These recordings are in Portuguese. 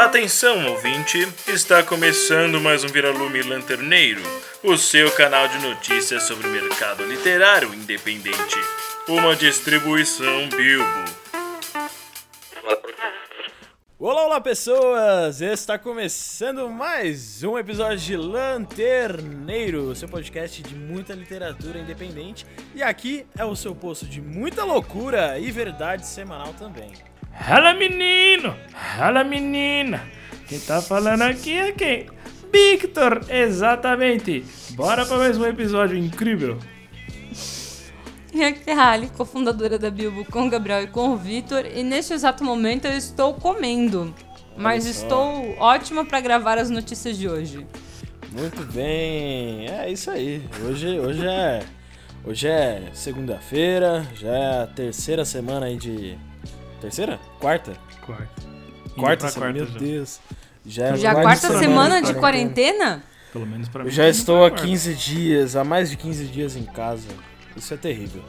Atenção, ouvinte! Está começando mais um Viralume Lanterneiro, o seu canal de notícias sobre o mercado literário independente. Uma distribuição Bilbo. Olá, olá pessoas! Está começando mais um episódio de Lanterneiro, seu podcast de muita literatura independente. E aqui é o seu posto de muita loucura e verdade semanal também. Fala menino, fala menina. Quem tá falando aqui é quem? Victor, exatamente. Bora para mais um episódio incrível. Aqui é a Ali, cofundadora da Bilbo com o Gabriel e com o Vitor. E neste exato momento eu estou comendo. Mas Olha só. estou ótima para gravar as notícias de hoje. Muito bem, é isso aí. Hoje, hoje é, hoje é segunda-feira, já é a terceira semana aí de terceira, quarta, Quarta. Quarta semana. Meu já. Deus, já é Já a mais quarta de semana de quarentena. quarentena? Pelo menos pra mim. Eu já tá estou há pra 15 dias, há mais de 15 dias em casa. Isso é terrível.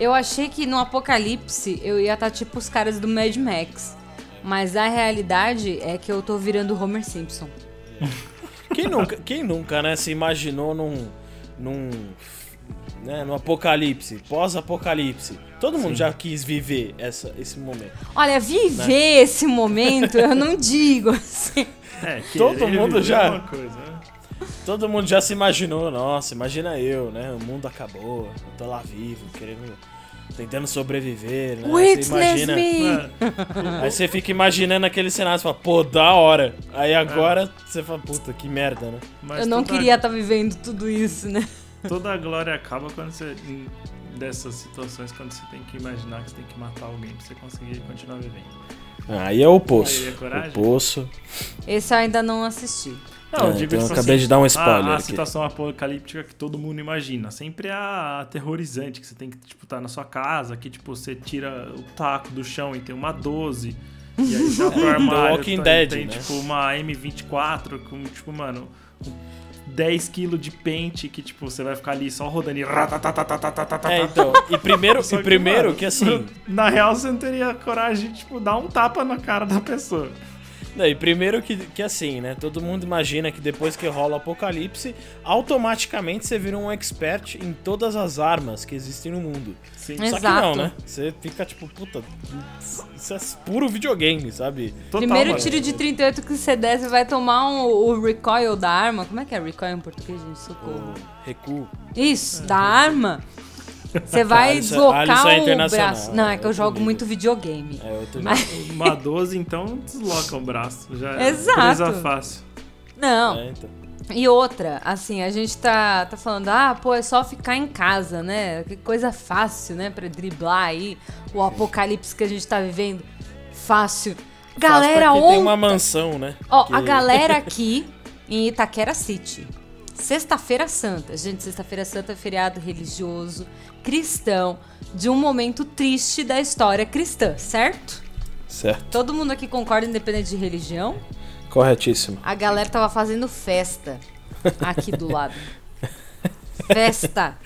Eu achei que no apocalipse eu ia estar tipo os caras do Mad Max. Mas a realidade é que eu tô virando Homer Simpson. Quem nunca, quem nunca, né, se imaginou num num né, no apocalipse, pós-apocalipse. Todo mundo já quis viver essa, esse momento. Olha, viver esse momento eu não digo assim. É, Todo mundo já- é uma coisa, né? Todo mundo já se imaginou, nossa, imagina eu, né? O mundo acabou, eu tô lá vivo, querendo tentando sobreviver, né? Aí você Witness imagina, me! É, aí você fica imaginando aquele cenário, você fala, pô, da hora. Aí agora você fala, puta, que merda, né? mas Eu não toda- queria estar vivendo tudo isso, né? Toda a glória acaba quando você. Dessas situações, quando você tem que imaginar que você tem que matar alguém pra você conseguir continuar vivendo. Aí é o poço. Aí é coragem? O poço. Esse eu ainda não assisti. Não, É, eu digo então eu tipo acabei assim, de dar um a- spoiler A, aqui. situação apocalíptica que todo mundo imagina. Sempre é a aterrorizante, que você tem que, tipo, tá na sua casa, que, tipo, você tira o taco do chão e tem uma 12. E aí você abre o armário, Walking tem, Dead, tem né? tipo, uma M24 com, tipo, mano, 10 quilos de pente que, tipo, você vai ficar ali só rodando e. É, então. E primeiro, e primeiro que, mano, que assim. Na real, você não teria coragem de, tipo, dar um tapa na cara da pessoa. E primeiro que, que assim, né? Todo mundo imagina que depois que rola o apocalipse, automaticamente você vira um expert em todas as armas que existem no mundo. Sim. É. Só que não, né? Você fica tipo, puta, isso é puro videogame, sabe? Total, Primeiro mano. tiro de 38 que você der, você vai tomar um- o recoil da arma. Como é que é recoil em português, gente? Socorro. O recuo. Isso, da arma. Você vai Alisson- deslocar Alisson é o braço. Não, é que eu jogo nível. muito videogame. É outro Mas- Uma 12, então, desloca o braço. Já é Exato. presa fácil. Não. É, então. E outra, assim, a gente tá, tá falando, ah, pô, é só ficar em casa, né? Que coisa fácil, né? Pra driblar aí o apocalipse que a gente tá vivendo. Fácil. Galera, Faz porque tem ontem. uma mansão, né? Ó, que- a galera aqui em Itaquera City. Sexta-feira Santa. Gente, Sexta-feira Santa é feriado religioso, cristão, de um momento triste da história cristã, certo? Certo. Todo mundo aqui concorda, independente de religião? Corretíssimo. A galera tava fazendo festa aqui do lado. Festa.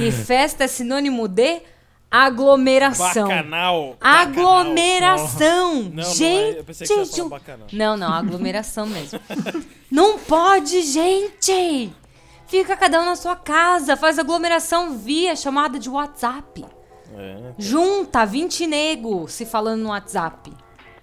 E festa é sinônimo de aglomeração. Bacanal. Aglomeração! Não, não é. gente, gente, bacanal. não, não, aglomeração mesmo. não pode, gente! Fica cada um na sua casa, faz aglomeração via chamada de WhatsApp. É. Junta 20 nego se falando no WhatsApp.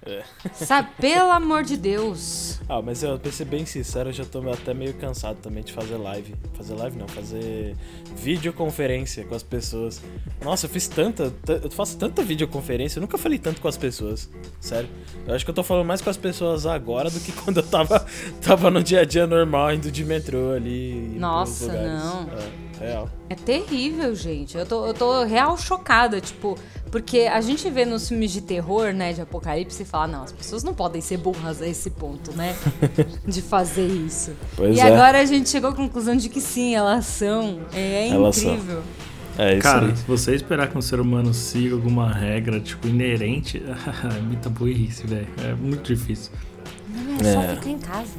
É. Sabe, pelo amor de Deus. Ah, mas eu, pra ser bem sincero, eu já tô até meio cansado também de fazer live. Fazer live não, fazer videoconferência com as pessoas. Nossa, eu fiz tanta. ta- Eu faço tanta videoconferência, eu nunca falei tanto com as pessoas. Sério. Eu acho que eu tô falando mais com as pessoas agora do que quando eu tava, tava no dia a dia normal, indo de metrô ali. Nossa, não. É, real. É terrível, gente. Eu tô, eu tô real chocada, tipo, porque a gente vê nos filmes de terror, né, de apocalipse, e fala, não, as pessoas não podem ser burras a esse ponto, né? de fazer isso. Pois e é. agora a gente chegou à conclusão de que sim, elas são. É Elas são. incrível. É isso Cara, aí. se você esperar que um ser humano siga alguma regra, tipo, inerente, é muita burrice, velho. É muito difícil. Não, é só É. ficar em casa.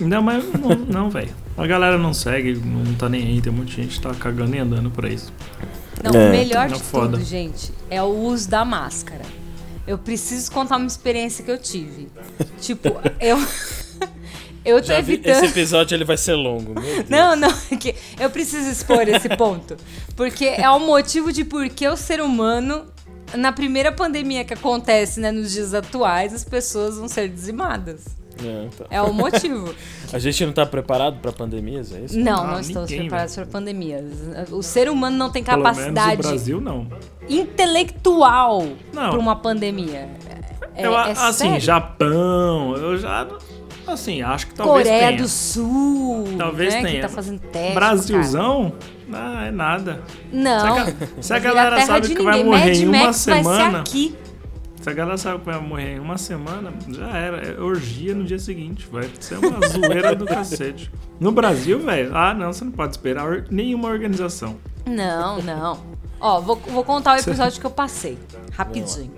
Não, mas não, não velho. A galera não segue, não tá nem aí. Tem muita gente que tá cagando e andando pra isso. Não, É. o melhor Não, de foda. tudo, gente, é o uso da máscara. eu preciso contar uma experiência que eu tive. tipo, eu. Eu tô Já vi, evitando. esse episódio ele vai ser longo. Meu Deus. Não, não, é que eu preciso expor esse ponto. Porque é o motivo de por que o ser humano, na primeira pandemia que acontece, né, nos dias atuais, as pessoas vão ser dizimadas. É, então. É o motivo. A gente não tá preparado pra pandemias, é isso? Não, Ah, não estamos preparados para pandemias. O ser humano não tem Pelo menos capacidade o Brasil não. intelectual Não. para uma pandemia. É, eu, é assim, sério. Japão, eu já. Assim, acho que talvez Coreia tenha. do Sul, Talvez né, tenha. que tá fazendo teste. Brasilzão? Ah, é nada. cara. Não. Se a, se a vai galera sabe que vai ninguém. morrer Mad em uma Max vai semana. Se a galera sabe que vai morrer em uma semana, já era. É orgia no dia seguinte. Vai ser uma zoeira do cacete. No Brasil, velho, ah, não, você não pode esperar nenhuma organização. Não, não. Ó, vou, vou contar o episódio que eu passei. Rapidinho.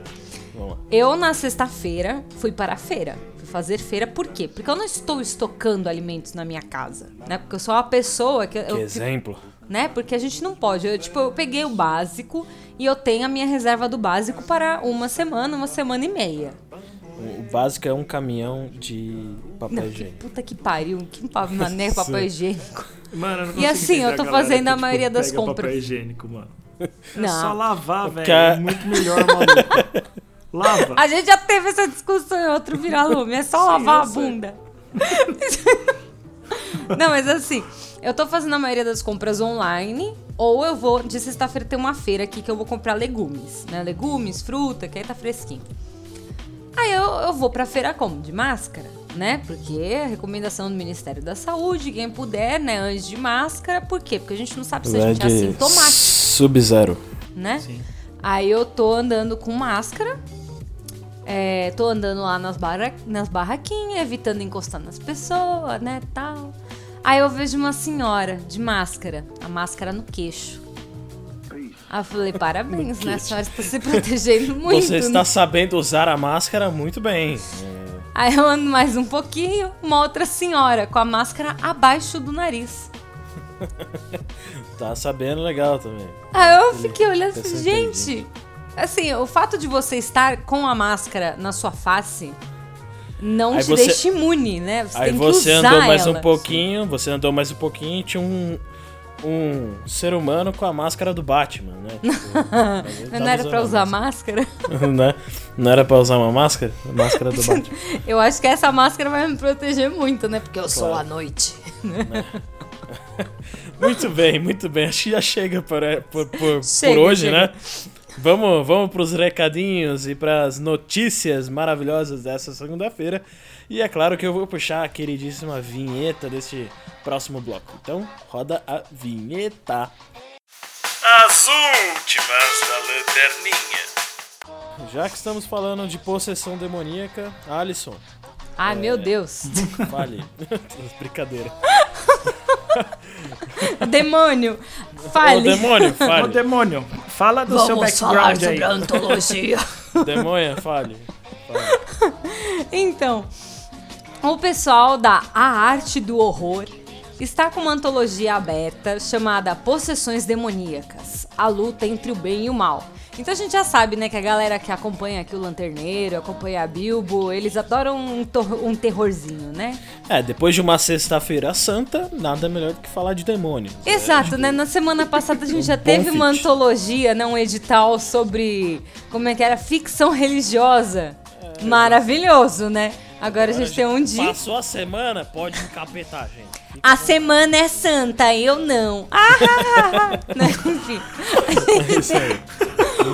Eu, na sexta-feira, fui para a feira. Fazer feira, por quê? Porque eu não estou estocando alimentos na minha casa, né? Porque eu sou uma pessoa que... Que eu, exemplo. né? Porque a gente não pode. Eu, tipo, eu peguei o básico e eu tenho a minha reserva do básico para uma semana, uma semana e meia. O básico é um caminhão de papel Não, que higiênico. puta que pariu. Que mané papel higiênico. Mano, eu não E assim, eu tô a fazendo que, a tipo, maioria das pega compras. papel higiênico, mano. É Não. só lavar, velho. É muito melhor, maluco. Lava. A gente já teve essa discussão em outro viralume. É só Sim, lavar a bunda. Não, mas assim, eu tô fazendo a maioria das compras online. Ou eu vou, de sexta-feira tem uma feira aqui que eu vou comprar legumes, né? Legumes, fruta, que aí tá fresquinho. Aí eu, eu vou pra feira como? De máscara, né? Porque é a recomendação do Ministério da Saúde, quem puder, né? Antes de máscara. Por quê? Porque a gente não sabe se a Vai gente é de assintomático, Sub-zero. né? Sim. Aí eu tô andando com máscara. É, tô andando lá nas, barra, nas barraquinhas, evitando encostar nas pessoas, né, tal. Aí eu vejo uma senhora de máscara, a máscara no queixo. Aí eu falei, parabéns, né? A senhora está se protegendo muito. Você né? está sabendo usar a máscara muito bem. Aí eu ando mais um pouquinho, uma outra senhora com a máscara abaixo do nariz. Tá sabendo legal também. Aí eu fiquei olhando gente. Assim, o fato de você estar com a máscara na sua face não Aí te você- deixa imune, né? Você Aí você andou mais ela. um pouquinho, você andou mais um pouquinho e tinha um, um ser humano com a máscara do Batman, né? Tipo, Não era pra usar máscara? máscara. né? Não era pra usar uma máscara? Máscara do Batman. Eu acho que essa máscara vai me proteger muito, né? Porque eu sou Claro. a noite. Muito bem, muito bem. Acho que já chega por, por, por, Chega, por hoje, chega. né? Vamos, vamos pros recadinhos e pras notícias maravilhosas dessa segunda-feira. E é claro que eu vou puxar a queridíssima vinheta deste próximo bloco. Então, roda a vinheta. As últimas da lanterninha. Já que estamos falando de possessão demoníaca, Alisson, Ai, meu Deus. fale. Brincadeira. Demônio, fale. demônio, Ô, fale. demônio, fala do seu background aí. a antologia. Demônia, fale. fale. Então, o pessoal da A Arte do Horror está com uma antologia aberta chamada Possessões Demoníacas A Luta entre o Bem e o Mal. Então a gente já sabe, né, que a galera que acompanha aqui o Lanterneiro, acompanha a Bilbo, eles adoram um, um terrorzinho, né? É, depois de uma sexta-feira santa, nada melhor do que falar de demônios. Exato, né? Na semana passada a gente já teve uma fit. antologia, né? Um edital sobre como é que era ficção religiosa. Maravilhoso, né? Agora a gente tem um dia. Passou a semana, pode encapetar, gente. A semana é santa, eu não. Ah, ah, ah, ah. Né, Enfim. É isso aí.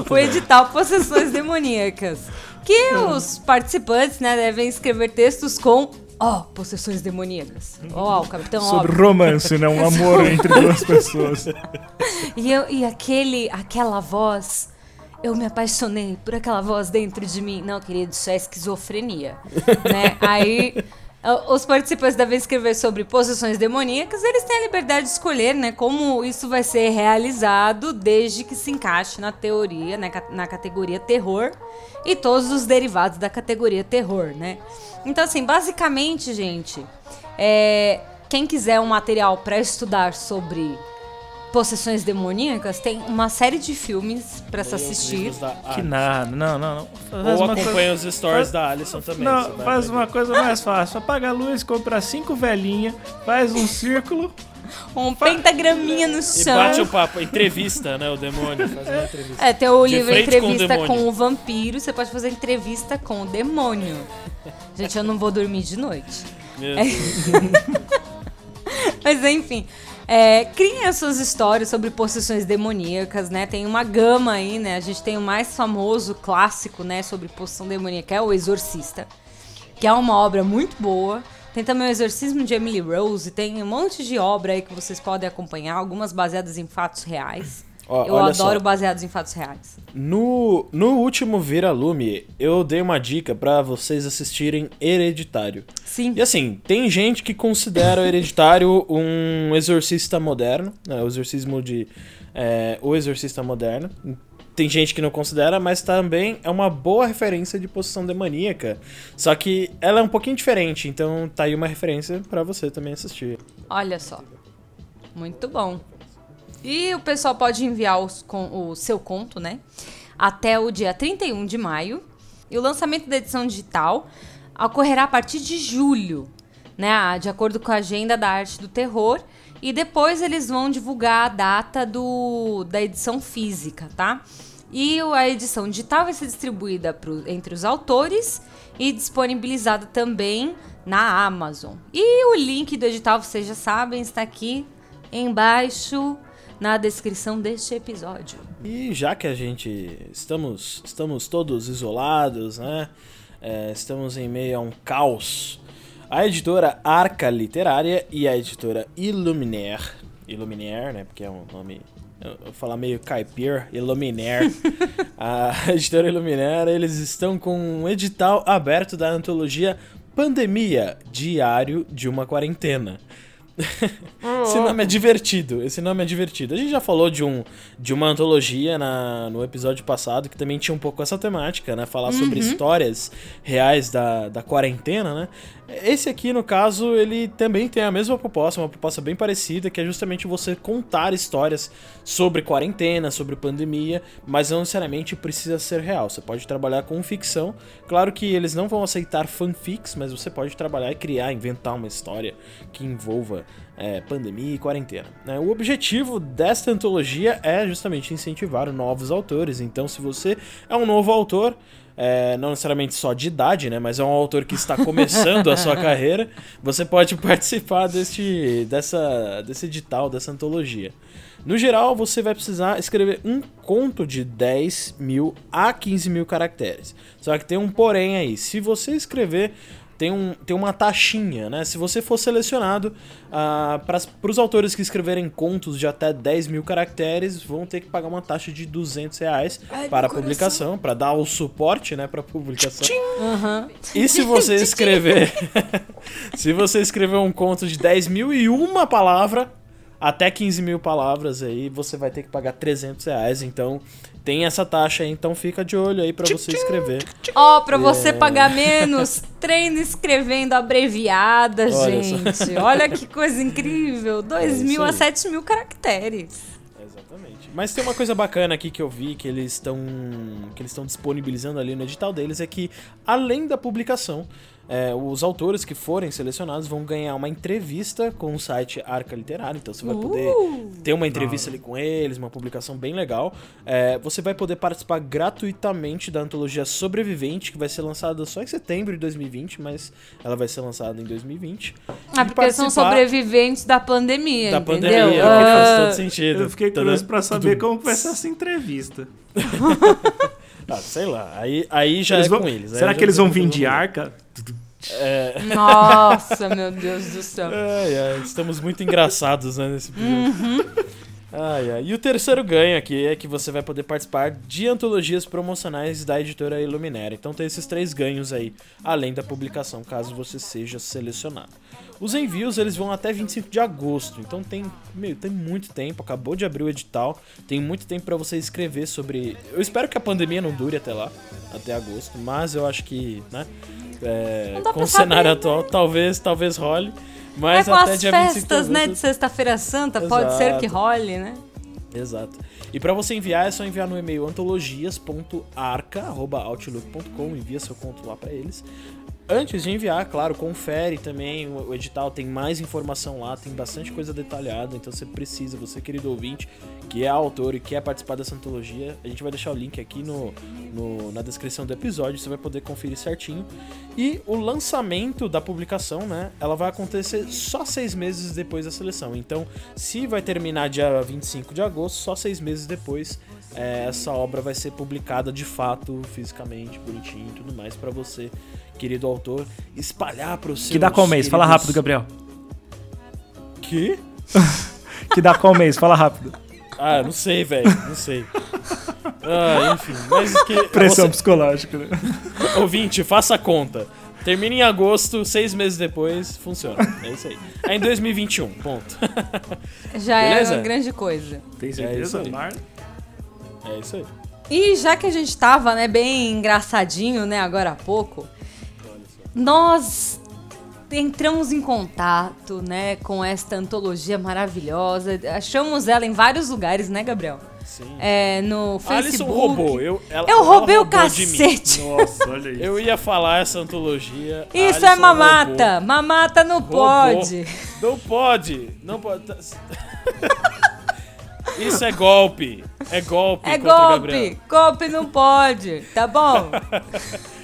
O edital Possessões Demoníacas. Que os participantes, né, devem escrever textos com. Ó, possessões demoníacas. Ó, o Capitão Sobre Óbvio. romance, né? Um amor entre duas pessoas. E, eu, e aquele, aquela voz, eu me apaixonei por aquela voz dentro de mim. Não, querido, isso é esquizofrenia, né? Aí os participantes devem escrever sobre possessões demoníacas. Eles têm a liberdade de escolher, né, como isso vai ser realizado, desde que se encaixe na teoria, né, na categoria terror e todos os derivados da categoria terror, né? Então, assim, basicamente, gente, é, quem quiser um material para estudar sobre possessões demoníacas, tem uma série de filmes pra se assistir. Que nada, não, não, não. Faz Ou acompanha coisa- os stories faz- da Alison também. Não, faz uma coisa mais fácil. Apaga a luz, compra cinco velhinhas, faz um círculo. Um pentagraminha no E chão. bate o papo, entrevista, né? O demônio faz uma entrevista. É, tem o De livro frente com o Entrevista com, o Vampiro, você pode fazer entrevista com o demônio. Gente, eu não vou dormir de noite. Meu É. Deus. Mas enfim, é, criem as suas histórias sobre possessões demoníacas, né? Tem uma gama aí, né? A gente tem o mais famoso clássico, né, sobre possessão demoníaca, é o Exorcista, que é uma obra muito boa. Tem também o Exorcismo de Emily Rose, tem um monte de obra aí que vocês podem acompanhar, algumas baseadas em fatos reais. Ó, Eu adoro só. baseados em fatos reais. No, no último Vira Lume, eu dei uma dica pra vocês assistirem Hereditário. Sim. E assim, tem gente que considera o Hereditário um exorcista moderno, né, o exorcismo de. é, o exorcista moderno. Tem gente que não considera, mas também é uma boa referência de possessão demoníaca. Só que ela é um pouquinho diferente, então tá aí uma referência pra você também assistir. Olha só. Muito bom. E o pessoal pode enviar os con- o seu conto, né? Até o dia 31 de maio. E o lançamento da edição digital ocorrerá a partir de julho, né? De acordo com a agenda da arte do terror. E depois eles vão divulgar a data do, da edição física, tá? E a edição digital vai ser distribuída pro- entre os autores e disponibilizada também na Amazon. E o link do edital, vocês já sabem, está aqui embaixo na descrição deste episódio. E já que a gente estamos, estamos todos isolados, né? É, estamos em meio a um caos. A editora Arca Literária e a editora Illuminaire, Illuminaire, né? Porque é um nome, eu vou falar meio caipir, Illuminaire. a editora Illuminaire, eles estão com um edital aberto da antologia Pandemia, Diário de uma Quarentena. Esse nome é divertido. Esse nome é divertido. A gente já falou de, um, de uma antologia na, no episódio passado que também tinha um pouco essa temática, né? Falar sobre histórias reais da, da quarentena, né? Esse aqui, no caso, ele também tem a mesma proposta, uma proposta bem parecida, que é justamente você contar histórias sobre quarentena, sobre pandemia, mas não necessariamente precisa ser real. Você pode trabalhar com ficção. Claro que eles não vão aceitar fanfics, mas você pode trabalhar e criar, inventar uma história que envolva é, pandemia quarentena. né? O objetivo desta antologia é justamente incentivar novos autores. Então, se você é um novo autor, é, não necessariamente só de idade, né? Mas é um autor que está começando a sua carreira, você pode participar deste, dessa, desse edital, dessa antologia. No geral, você vai precisar escrever um conto de 10 mil a 15 mil caracteres. Só que tem um porém aí. Se você escrever tem, um, tem uma taxinha, né? Se você for selecionado, ah, para os autores que escreverem contos de até 10 mil caracteres, vão ter que pagar uma taxa de 200 reais para a publicação, para dar o suporte, né, para publicação. E se você escrever, se você escrever um conto de 10 mil e uma palavra, até 15 mil palavras aí, você vai ter que pagar 300 reais. Então tem essa taxa aí, então fica de olho aí para você escrever. Ó, pra você pagar menos, treino escrevendo abreviada, Olha gente. Olha que coisa incrível. 2 isso mil a aí. 7 mil caracteres. Exatamente. Mas tem uma coisa bacana aqui que eu vi que eles estão que eles estão disponibilizando ali no edital deles é que além da publicação é, os autores que forem selecionados vão ganhar uma entrevista com o site Arca Literário, então você vai poder ter uma entrevista ali com eles, uma publicação bem legal. É, você vai poder participar gratuitamente da antologia Sobrevivente, que vai ser lançada só em setembro de 2020, mas ela vai ser lançada em 2020. Ah, porque eles são participar sobreviventes da pandemia, da entendeu? pandemia, Ah, que faz todo sentido. Eu fiquei Tá curioso pra saber como vai ser essa entrevista. Ah, sei lá, aí, aí já Eles é vão- com eles. será que eles vão vir de arca? É, Nossa, meu Deus do céu. ai, ai, estamos muito engraçados né, nesse episódio. Ai, ai. E o terceiro ganho aqui é que você vai poder participar de antologias promocionais da editora Iluminera. Então tem esses três ganhos aí, além da publicação, caso você seja selecionado. Os envios eles vão até 25 de agosto, então tem, meu, tem muito tempo, acabou de abrir o edital, tem muito tempo pra você escrever sobre. Eu espero que a pandemia não dure até lá, até agosto, mas eu acho que, né, é, com o cenário atual, talvez, talvez role. Mas é com até as dia 25 festas, né, de sexta-feira santa, pode ser que Exato. role, né? Exato. E pra você enviar, é só enviar no e-mail antologias.arca.outlook.com, envia seu conto lá pra eles. Antes de enviar, claro, confere também, o edital tem mais informação lá, tem bastante coisa detalhada, então você precisa, você querido ouvinte, que é autor e quer participar dessa antologia, a gente vai deixar o link aqui no, no- na descrição do episódio, você vai poder conferir certinho. E o lançamento da publicação, né, ela vai acontecer só seis meses depois da seleção. Então, se vai terminar dia 25 de agosto, só seis meses depois, é, essa obra vai ser publicada de fato, fisicamente, bonitinho e tudo mais, pra você, querido autor, espalhar pro seu Que dá qual mês? Fala rápido, Gabriel. Que? Que dá qual mês? Fala rápido. Ah, não sei, velho, não sei. Ah, enfim, mas que Pressão você- psicológica, né? Ouvinte, faça a conta. Termina em agosto, seis meses depois, funciona. É isso aí. É em 2021, ponto. Já Beleza? é uma grande coisa. Tem É certeza, aí. Mar? É isso aí. E já que a gente tava, né, bem engraçadinho, né, agora há pouco, nós entramos em contato, né, com esta antologia maravilhosa. Achamos ela em vários lugares, né, Gabriel? Sim. É, no A Alisson Facebook. roubou. Eu, ela- Eu ela roubei o cacete. Nossa, olha isso. Eu ia falar essa antologia. Isso Alisson é mamata. roubou. Mamata não Roubou. pode. Não pode. Não pode. Isso é golpe. É golpe É golpe. Golpe não pode. Tá bom?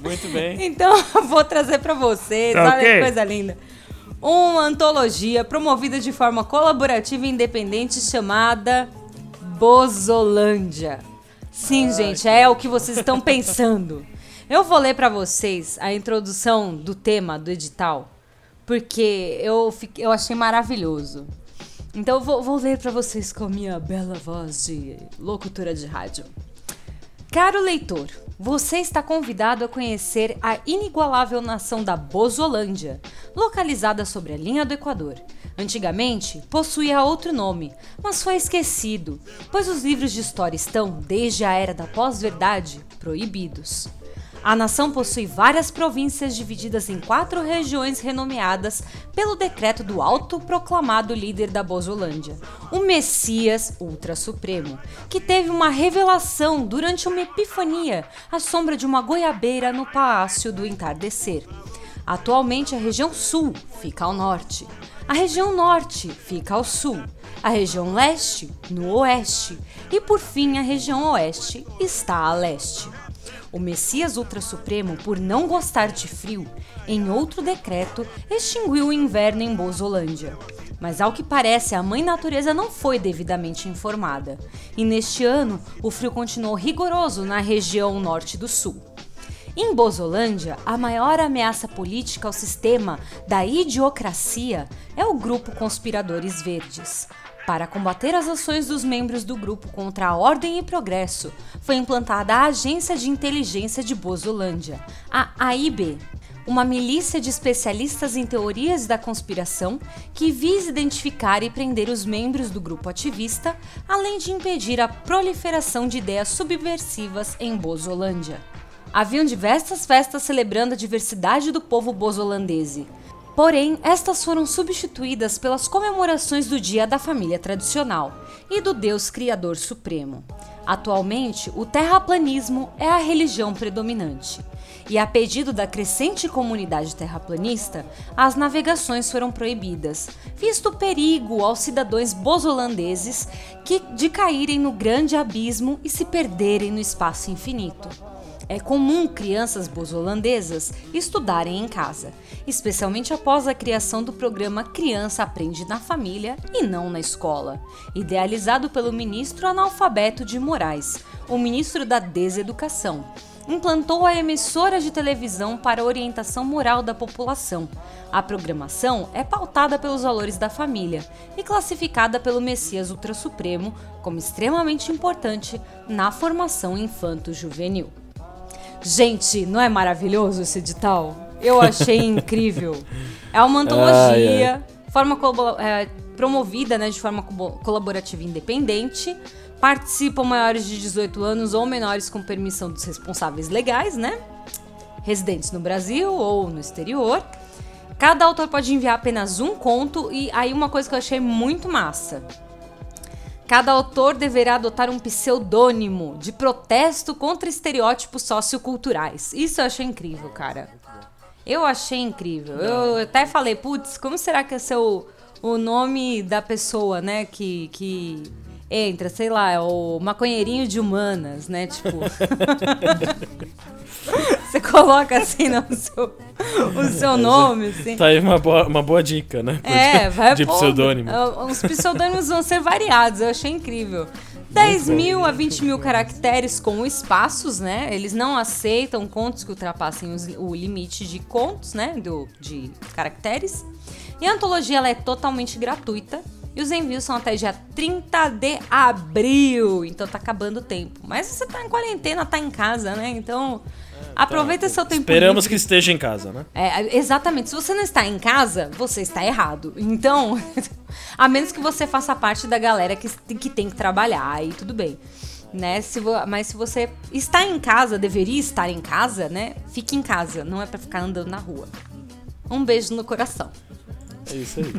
Muito bem. Então eu vou trazer pra vocês, Tá olha ok. que coisa linda. Uma antologia promovida de forma colaborativa e independente chamada Bozolândia. Sim, gente, é o que vocês estão pensando. Eu vou ler pra vocês a introdução do tema do edital, porque eu, fiquei- eu achei maravilhoso. Então eu vou, vou ler pra vocês com a minha bela voz de locutora de rádio. Caro leitor, você está convidado a conhecer a inigualável nação da Bozolândia, localizada sobre a linha do Equador. Antigamente, possuía outro nome, mas foi esquecido, pois os livros de história estão, desde a era da pós-verdade, proibidos. A nação possui várias províncias divididas em quatro regiões renomeadas pelo decreto do autoproclamado líder da Bozolândia, o Messias Ultra Supremo, que teve uma revelação durante uma epifania à sombra de uma goiabeira no Palácio do Entardecer. Atualmente, a região sul fica ao norte, a região norte fica ao sul, a região leste no oeste e, por fim, a região oeste está a leste. O Messias Ultra Supremo, por não gostar de frio, em outro decreto, extinguiu o inverno em Bozolândia. Mas ao que parece, a mãe natureza não foi devidamente informada. E neste ano, o frio continuou rigoroso na região norte do sul. Em Bozolândia, a maior ameaça política ao sistema da idiocracia é o grupo Conspiradores Verdes. Para combater as ações dos membros do grupo contra a ordem e progresso, foi implantada a Agência de Inteligência de Bozolândia, a AIB, uma milícia de especialistas em teorias da conspiração que visa identificar e prender os membros do grupo ativista, além de impedir a proliferação de ideias subversivas em Bozolândia. Haviam diversas festas celebrando a diversidade do povo bozolandese. Porém, estas foram substituídas pelas comemorações do Dia da Família Tradicional e do Deus Criador Supremo. Atualmente, o terraplanismo é a religião predominante. E a pedido da crescente comunidade terraplanista, as navegações foram proibidas, visto o perigo aos cidadãos bozolandeses que de caírem no grande abismo e se perderem no espaço infinito. É comum crianças bozolandesas estudarem em casa, especialmente após a criação do programa Criança Aprende na Família e não na escola, idealizado pelo ministro analfabeto de Moraes, o ministro da Deseducação. Implantou a emissora de televisão para orientação moral da população. A programação é pautada pelos valores da família e classificada pelo Messias Ultra Supremo como extremamente importante na formação infanto-juvenil. Gente, não é maravilhoso esse edital? Eu achei incrível. É uma antologia, forma colabo- é, promovida né, de forma co- colaborativa e independente. Participam maiores de 18 anos ou menores com permissão dos responsáveis legais, né? Residentes no Brasil ou no exterior. Cada autor pode enviar apenas um conto e aí uma coisa que eu achei muito massa. Cada autor deverá adotar um pseudônimo de protesto contra estereótipos socioculturais. Isso eu achei incrível, cara. Eu achei incrível. Eu até falei, putz, como será que é seu o nome da pessoa, né, que, que entra, sei lá, é o maconheirinho de humanas, né, tipo... Você coloca assim no seu, o seu nome, assim. Tá aí uma boa, uma boa dica, né? É, vai De pôr- pseudônimo. é, Os pseudônimos vão ser variados, eu achei incrível. 10 mil a 20 mil caracteres com espaços, né? Eles não aceitam contos que ultrapassem os- o limite de contos, né? Do, de caracteres. E a antologia ela é totalmente gratuita. E os envios são até dia 30 de abril. Então tá acabando o tempo. Mas você tá em quarentena, tá em casa, né? Então aproveita seu tempo Esperamos livre. que esteja em casa, né? É, exatamente. Se você não está em casa, você está errado. Então, a menos que você faça parte da galera que, que tem que trabalhar, aí tudo bem. Né? Se vo- mas se você está em casa, deveria estar em casa, né? Fique em casa, não é pra ficar andando na rua. Um beijo no coração. É isso aí.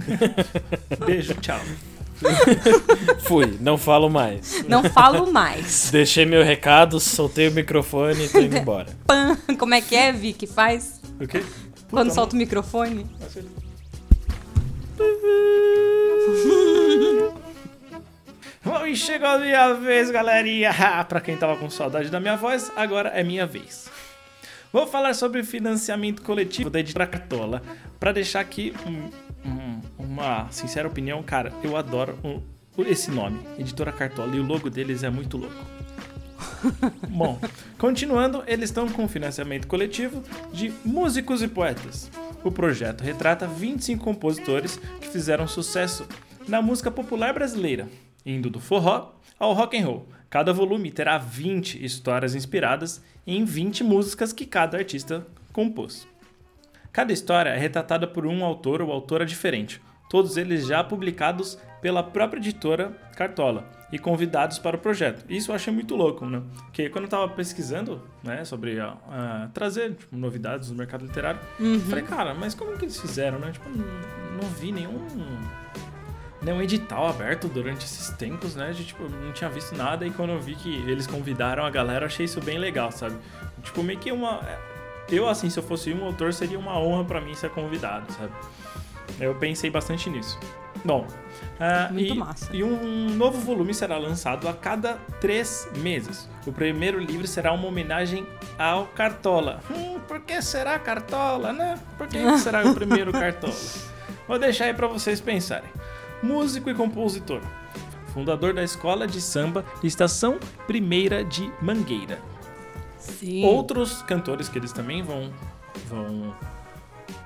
Beijo, tchau. Fui, não falo mais. Não falo mais. Deixei meu recado, soltei o microfone e tô indo embora. Pã, como é que é, Vi, que faz? O quê? Quando solta o microfone? Bom, e chegou a minha vez, galerinha. Pra quem tava com saudade da minha voz, agora é minha vez. Vou falar sobre financiamento coletivo da editora Cartola. Pra deixar aqui uma sincera opinião, cara, eu adoro o- esse nome, Editora Cartola, e o logo deles é muito louco. Bom, continuando, eles estão com financiamento coletivo de músicos e poetas. O projeto retrata 25 compositores que fizeram sucesso na música popular brasileira, indo do forró ao rock and roll. Cada volume terá 20 histórias inspiradas em 20 músicas que cada artista compôs. Cada história é retratada por um autor ou autora diferente, todos eles já publicados pela própria editora Cartola e convidados para o projeto. Isso eu achei muito louco, né? Porque quando eu tava pesquisando, né, sobre ah, trazer tipo, novidades do mercado literário, eu falei, cara, mas como que eles fizeram, né? Tipo, não, não vi nenhum nenhum edital aberto durante esses tempos, né? De, tipo, eu não tinha visto nada e quando eu vi que eles convidaram a galera, eu achei isso bem legal, sabe? Tipo, meio que uma. Eu, assim, se eu fosse um autor, seria uma honra pra mim ser convidado, sabe? Eu pensei bastante nisso. Bom, ah, Muito e, massa. e um novo volume será lançado a cada três meses. O primeiro livro será uma homenagem ao Cartola. Hum, por que será Cartola, né? Por que que será o primeiro Cartola? Vou deixar aí pra vocês pensarem. Músico e compositor. Fundador da escola de samba Estação Primeira de Mangueira. Sim. Outros cantores que eles também vão, vão,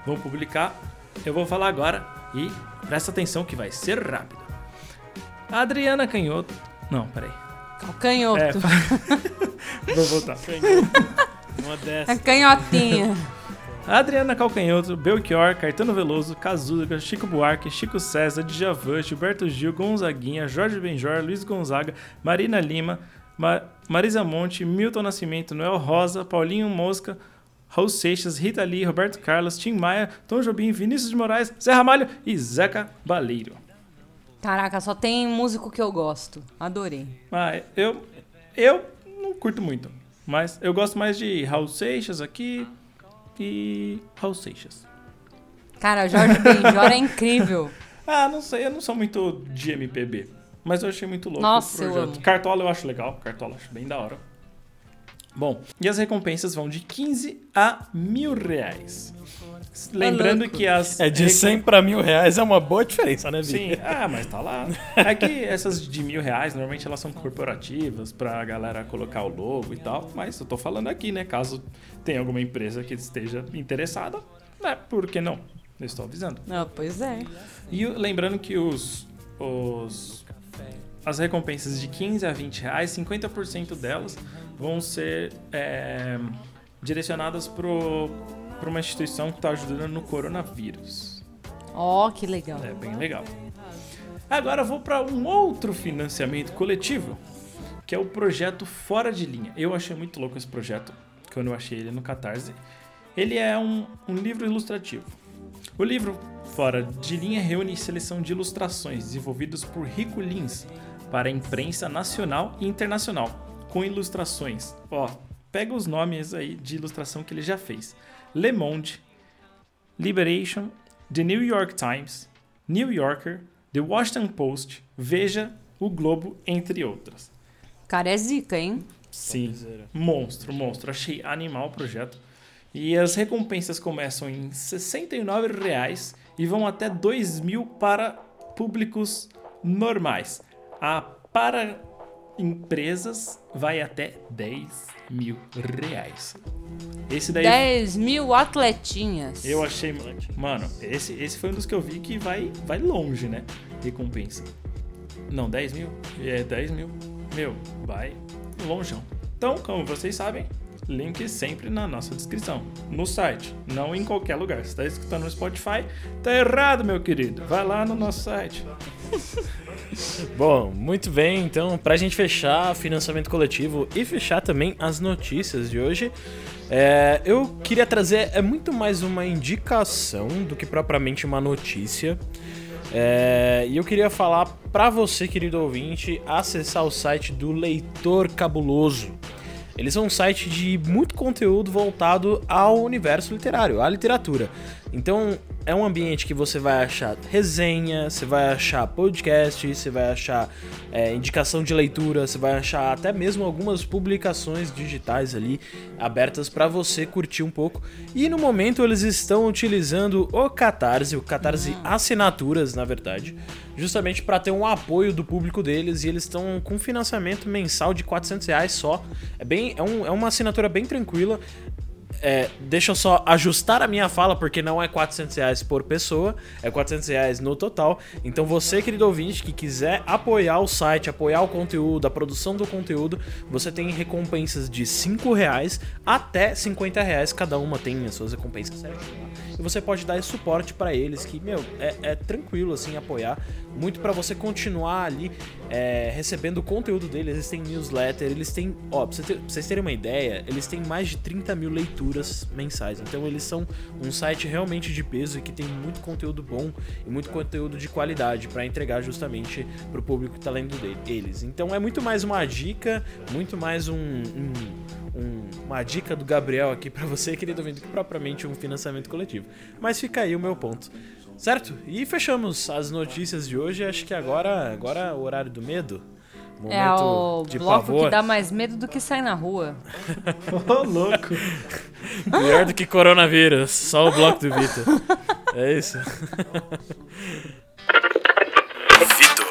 vão publicar, eu vou falar agora e presta atenção que vai ser rápido. A Adriana Canhoto. Não, peraí. Calcanhoto. É, vou voltar. Uma A canhotinha. Adriana Calcanhoto, Belchior, Caetano Veloso, Cazuza, Chico Buarque, Chico César, Djavan, Gilberto Gil, Gonzaguinha, Jorge Benjor, Luiz Gonzaga, Marina Lima, Ma- Marisa Monte, Milton Nascimento, Noel Rosa, Paulinho Mosca, Raul Seixas, Rita Lee, Roberto Carlos, Tim Maia, Tom Jobim, Vinícius de Moraes, Zé Ramalho e Zeca Baleiro. Caraca, só tem músico que eu gosto. Adorei. Ah, eu, eu não curto muito, mas eu gosto mais de Raul Seixas aqui e Raul Seixas. Cara, Jorge Benjor é incrível. Ah, não sei, eu não sou muito de MPB. Mas eu achei muito louco Nossa, o eu projeto. amo. Cartola eu acho legal, Cartola eu acho bem da hora. Bom, e as recompensas vão de 15 a mil reais. Lembrando que as. É de recom- 100 pra mil reais, é uma boa diferença, né, Vi? Sim, ah, mas tá lá. É que essas de mil reais, normalmente elas são corporativas pra galera colocar o logo e tal. Mas eu tô falando aqui, né? Caso tenha alguma empresa que esteja interessada, né? Por que não? Eu estou avisando. Ah, pois é. E lembrando que os, os as recompensas de 15 a 20 reais, 50% delas vão ser é, direcionadas para uma instituição que está ajudando no coronavírus. Ó, que legal. É bem legal. Agora eu vou para um outro financiamento coletivo, que é o projeto Fora de Linha. Eu achei muito louco esse projeto, quando eu achei ele no Catarse. Ele é um, um livro ilustrativo. O livro Fora de Linha reúne seleção de ilustrações desenvolvidas por Rico Lins para a imprensa nacional e internacional, com ilustrações. Ó, pega os nomes aí de ilustração que ele já fez: Le Monde, Liberation, The New York Times, New Yorker, The Washington Post, Veja, O Globo, entre outras. Cara, é zica, hein? Sim, monstro, monstro. Achei animal o projeto. E as recompensas começam em 69 reais e vão até 2 mil para públicos normais. A para empresas vai até 10 mil reais. Esse daí 10 mil atletinhas. eu achei. Mano, esse, esse foi um dos que eu vi que vai, vai longe, né? Recompensa. Não, 10 mil? É 10 mil. Meu, vai longeão. Então, como vocês sabem, link sempre na nossa descrição. No site, não em qualquer lugar. Se tá escutando no Spotify, tá errado, meu querido. Vai lá no nosso site. Bom, muito bem. Então, pra gente fechar financiamento coletivo e fechar também as notícias de hoje, é, eu queria trazer é muito mais uma indicação do que propriamente uma notícia. É, e eu queria falar pra você, querido ouvinte, acessar o site do Leitor Cabuloso. Eles são um site de muito conteúdo voltado ao universo literário, à literatura. Então, é um ambiente que você vai achar resenha, você vai achar podcast, você vai achar é, indicação de leitura, você vai achar até mesmo algumas publicações digitais ali abertas para você curtir um pouco. E no momento eles estão utilizando o Catarse, o Catarse Assinaturas, na verdade, justamente para ter um apoio do público deles e eles estão com financiamento mensal de 400 reais só. É, bem, é, um- é uma assinatura bem tranquila. É, deixa eu só ajustar a minha fala, porque não é 400 reais por pessoa, é 400 reais no total. Então você, querido ouvinte, que quiser apoiar o site, apoiar o conteúdo, a produção do conteúdo, você tem recompensas de 5 reais até 50 reais, cada uma tem as suas recompensas. E você pode dar esse suporte pra eles, que, meu, é, é tranquilo, assim, apoiar. Muito pra você continuar ali é, recebendo o conteúdo deles. Eles têm newsletter, eles têm. Ó, pra, você ter- pra vocês terem uma ideia, eles têm mais de 30 mil leituras mensais. Então eles são um site realmente de peso e que tem muito conteúdo bom e muito conteúdo de qualidade pra entregar justamente pro público que tá lendo dele- eles. Então é muito mais uma dica, muito mais um- um, um- uma dica do Gabriel aqui pra você, querido ouvinte, que propriamente um financiamento coletivo. Mas fica aí o meu ponto. Certo? E fechamos as notícias de hoje. Acho que agora, agora é o horário do medo. Momento É o de bloco pavor. que dá mais medo do que sair na rua. Ô, louco. Pior do que coronavírus. Só o bloco do Vitor. É isso. Vitor,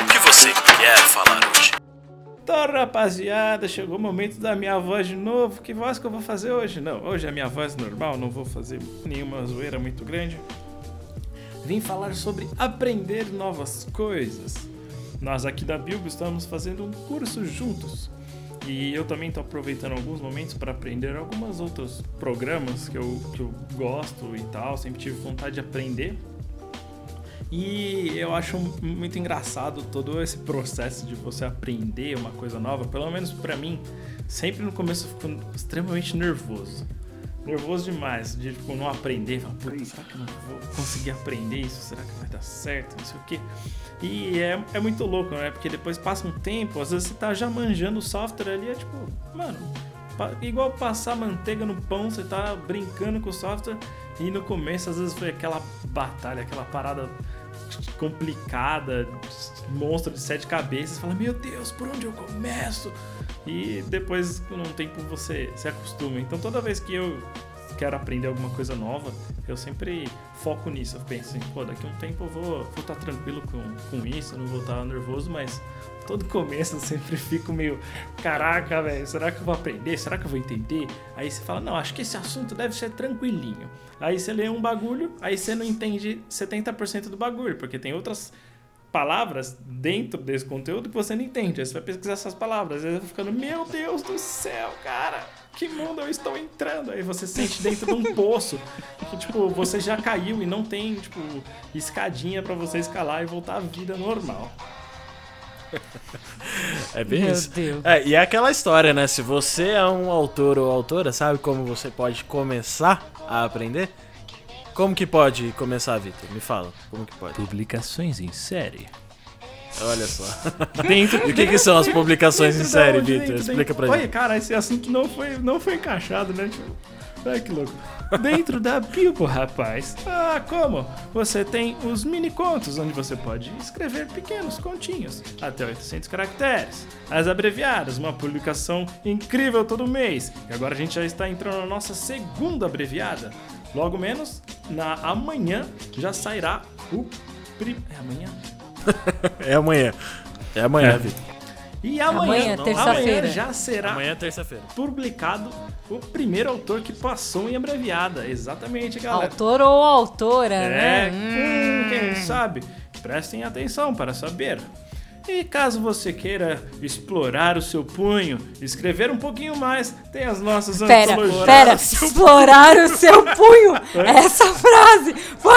o que você quer falar hoje? Então, rapaziada, chegou o momento da minha voz de novo. Que voz que eu vou fazer hoje? Não, hoje é a minha voz normal, não vou fazer nenhuma zoeira muito grande. Vim falar sobre aprender novas coisas. Nós aqui da Bilbo estamos fazendo um curso juntos. E eu também estou aproveitando alguns momentos para aprender alguns outros programas que eu, que eu gosto e tal. Sempre tive vontade de aprender. E eu acho muito engraçado todo esse processo de você aprender uma coisa nova. Pelo menos pra mim, sempre no começo eu fico extremamente nervoso. Nervoso demais, de tipo, não aprender. Falar, Puta, será que eu não vou conseguir aprender isso? Será que vai dar certo? Não sei o quê. E é, é muito louco, né? Porque depois passa um tempo, às vezes você tá já manjando o software ali, é tipo, mano, igual passar manteiga no pão, você tá brincando com o software e no começo às vezes foi aquela batalha, aquela parada complicada, monstro de sete cabeças, fala, meu Deus, por onde eu começo? E depois, com um tempo, você se acostuma. Então toda vez que eu quero aprender alguma coisa nova, eu sempre foco nisso. Eu penso assim, pô, daqui a um tempo eu vou estar tranquilo com, com isso, não vou estar nervoso, mas todo começo eu sempre fico meio, caraca, velho, será que eu vou aprender? Será que eu vou entender? Aí você fala, não, acho que esse assunto deve ser tranquilinho. Aí você lê um bagulho, aí você não entende 70% do bagulho, porque tem outras palavras dentro desse conteúdo que você não entende. Aí você vai pesquisar essas palavras, aí você vai ficando, meu Deus do céu, cara, que mundo eu estou entrando? Aí você se sente dentro de um poço que, tipo, você já caiu e não tem, tipo, escadinha pra você escalar e voltar à vida normal. É bem Meu isso. Deus. É, e é aquela história, né? Se você é um autor ou autora, sabe como você pode começar a aprender? Como que pode começar, Vitor? Me fala, como que pode? Publicações em série. Olha só. Dentro, E o que, que são as publicações em série, onde? Vitor? Dentro, Explica dentro. pra Olha, gente. cara, esse assunto não foi, não foi encaixado, né? Tipo, ai, que louco. Dentro da Bilbo, rapaz. Ah, como? Você tem os mini contos, onde você pode escrever pequenos continhos, até 800 caracteres. As abreviadas, uma publicação incrível todo mês. E agora a gente já está entrando na nossa segunda abreviada. Logo menos, na amanhã já sairá o... Pri... É amanhã? É amanhã. É amanhã, É. Vitor. E amanhã, Amanhã, terça-feira. já será Amanhã é terça-feira. publicado o primeiro autor que passou em abreviada. Exatamente, galera. Autor ou autora, É, né? hum, quem sabe? Prestem atenção para saber. E caso você queira explorar o seu punho, escrever um pouquinho mais, tem as nossas Pera, antologias. pera, explorar o seu punho. Essa frase foi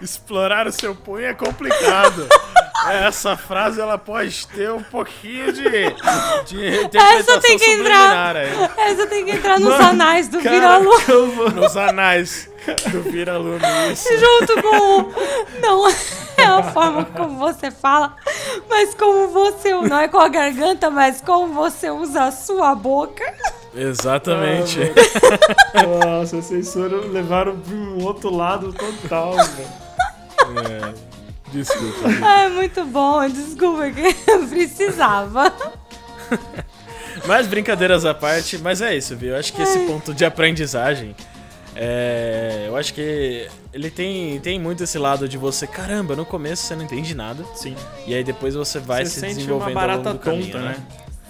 Explorar o seu punho é complicado. Essa frase ela pode ter um pouquinho de, de interpretação tem que entrar. aí. Essa tem que entrar nos Mano, anais do vou- Nos anais do Vira-Lume. Isso. Junto com o. Não é a forma como você fala, mas como você. Não é com a garganta, mas como você usa a sua boca. Exatamente. Nossa, vocês foram, levaram para um outro lado total, velho. É, desculpa. Ah, é muito bom, desculpa que eu precisava. Mas brincadeiras à parte, mas é isso, viu? Eu acho que esse ponto de aprendizagem. é, eu acho que ele tem, tem muito esse lado de você, caramba, no começo você não entende nada. Sim. E aí depois você vai Você se sente desenvolvendo uma ao barata longo do caminho, tonta, né?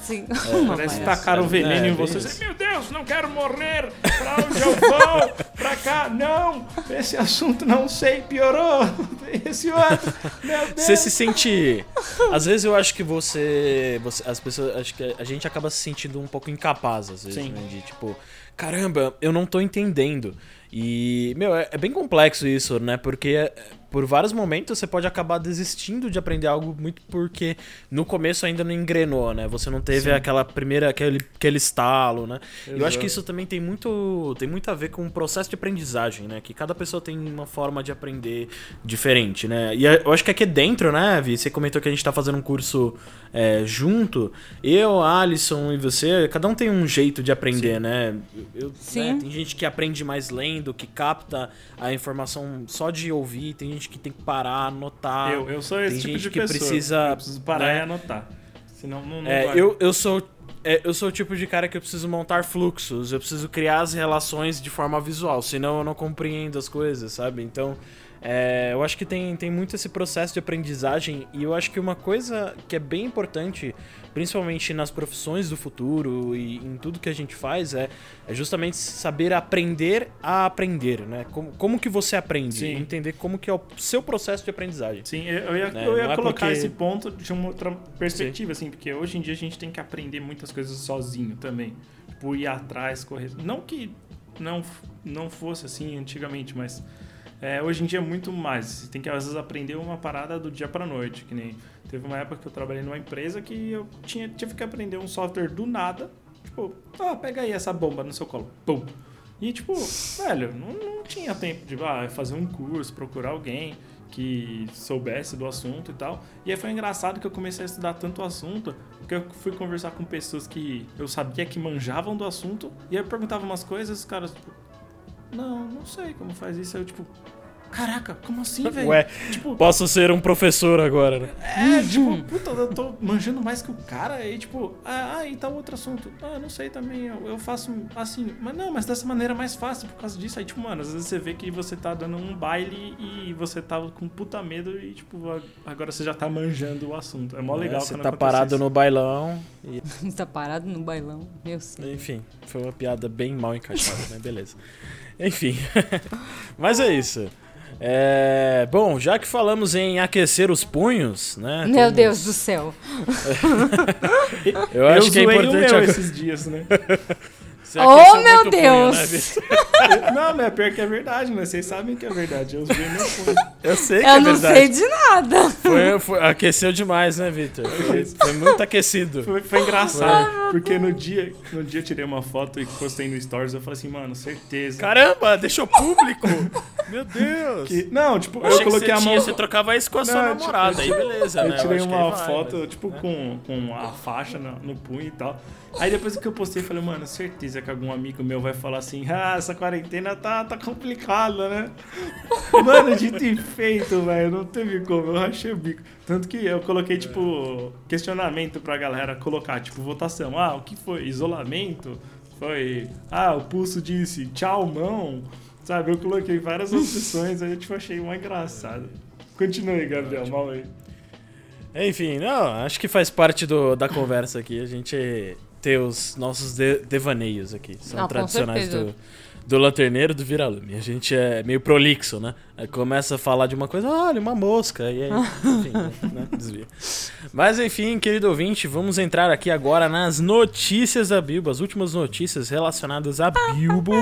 Sim. Parece que Parece- tacaram veneno É, em você. Você, Meu Deus, não quero morrer. Pra onde eu vou? Pra cá? Não. Esse assunto não sei, piorou. Esse outro. Meu Deus. Você se sente. Às vezes eu acho que você, você. As pessoas. Acho que a gente acaba se sentindo um pouco incapaz, às vezes, Sim. né? De tipo, caramba, eu não tô entendendo. E, meu, é, é bem complexo isso, né? Porque é, por vários momentos você pode acabar desistindo de aprender algo muito porque no começo ainda não engrenou, né? Você não teve aquela primeira, aquele, aquele estalo, né? E Eu acho que isso também tem muito, tem muito a ver com o processo de aprendizagem, né? Que cada pessoa tem uma forma de aprender diferente, né? E eu acho que aqui dentro, né, Vi? Você comentou que a gente tá fazendo um curso é, junto. Eu, Alisson e você, cada um tem um jeito de aprender, né? Eu, Sim. né, Tem gente que aprende mais lendo, que capta a informação só de ouvir, tem gente que tem que parar, anotar. Eu, eu sou esse Tem tipo gente de que pessoa. precisa, Eu preciso parar né? e anotar. Senão não, não É, vai. eu, eu sou. é, eu sou o tipo de cara que eu preciso montar fluxos, eu preciso criar as relações de forma visual, senão eu não compreendo as coisas, sabe? Então, é, eu acho que tem, tem muito esse processo de aprendizagem e eu acho que uma coisa que é bem importante, principalmente nas profissões do futuro e em tudo que a gente faz, é, é justamente saber aprender a aprender, né? Como, como que você aprende? Sim. Entender como que é o seu processo de aprendizagem. Sim, eu ia, Né, eu ia é colocar porque- esse ponto de uma outra perspectiva, assim, porque hoje em dia a gente tem que aprender muitas coisas sozinho também. Tipo, ir atrás, correr. Não que não, não fosse assim antigamente, mas é, hoje em dia é muito mais. Você tem que, às vezes, aprender uma parada do dia pra noite. Que nem teve uma época que eu trabalhei numa empresa que eu tinha, tive que aprender um software do nada. Tipo, ah, pega aí essa bomba no seu colo. Pum. E, tipo, velho, não, não tinha tempo de ah, fazer um curso, procurar alguém que soubesse do assunto e tal. E aí foi engraçado que eu comecei a estudar tanto o assunto, porque eu fui conversar com pessoas que eu sabia que manjavam do assunto, e aí eu perguntava umas coisas, os caras, tipo, não, não sei como faz isso. Aí eu, tipo, caraca, como assim, velho? Ué, Tipo, posso ser um professor agora, né? é, tipo, puta, eu tô manjando mais que o cara, aí, tipo, ah, ah, e tá outro assunto. Ah, não sei também, eu, eu faço assim, mas não, mas dessa maneira é mais fácil por causa disso. Aí, tipo, mano, às vezes você vê que você tá dando um baile e você tava com puta medo e, tipo, agora você já tá manjando o assunto. É mó legal É, Você quando tá parado isso. no bailão e tá parado no bailão, meu sim. Enfim, foi uma piada bem mal encaixada, né? Beleza. Enfim. Mas é isso. É, bom, já que falamos em aquecer os punhos, né? Meu temos- Deus do céu. Eu acho que é zoei o importante meu esses dias, né? Você Oh, aqueceu meu muito o punho, né, Deus! Não, mas é pior que é verdade, mas vocês sabem que é verdade. Eu vi meu punho. Eu sei que Eu é não verdade. sei de nada. Foi, foi- aqueceu demais, né, Vitor? Foi, foi muito aquecido. Foi, foi engraçado, porque no dia, no dia eu tirei uma foto e postei no Stories, eu falei assim, mano, certeza. Caramba, deixou público. Meu Deus. que, não, tipo, Eu eu, coloquei você, a mão. tinha, você trocava isso com a sua Não, namorada, tipo, aí beleza, Eu né? tirei que uma vai, foto, mas- tipo, com, com a faixa no, no punho e tal. Aí depois que eu postei, eu falei, mano, certeza que algum amigo meu vai falar assim, ah, essa quarentena tá, tá complicada, né? Mano, dito e feito, velho, não teve como, eu achei o bico. Tanto que eu coloquei, tipo, questionamento pra galera colocar, tipo, votação. Ah, o que foi? Isolamento? Foi, ah, o pulso disse, tchau, mão. Sabe, eu coloquei várias opções, aí, tipo, achei uma engraçado. Continue, Gabriel, mal aí. Enfim, não, acho que faz parte do, da conversa aqui a gente ter os nossos de- devaneios aqui. São com tradicionais do, do lanterneiro do viralume. A gente é meio prolixo, né? Começa a falar de uma coisa, olha, uma mosca, e aí, enfim, né, desvia. Mas enfim, querido ouvinte, vamos entrar aqui agora nas notícias da Bilbo, as últimas notícias relacionadas a Bilbo.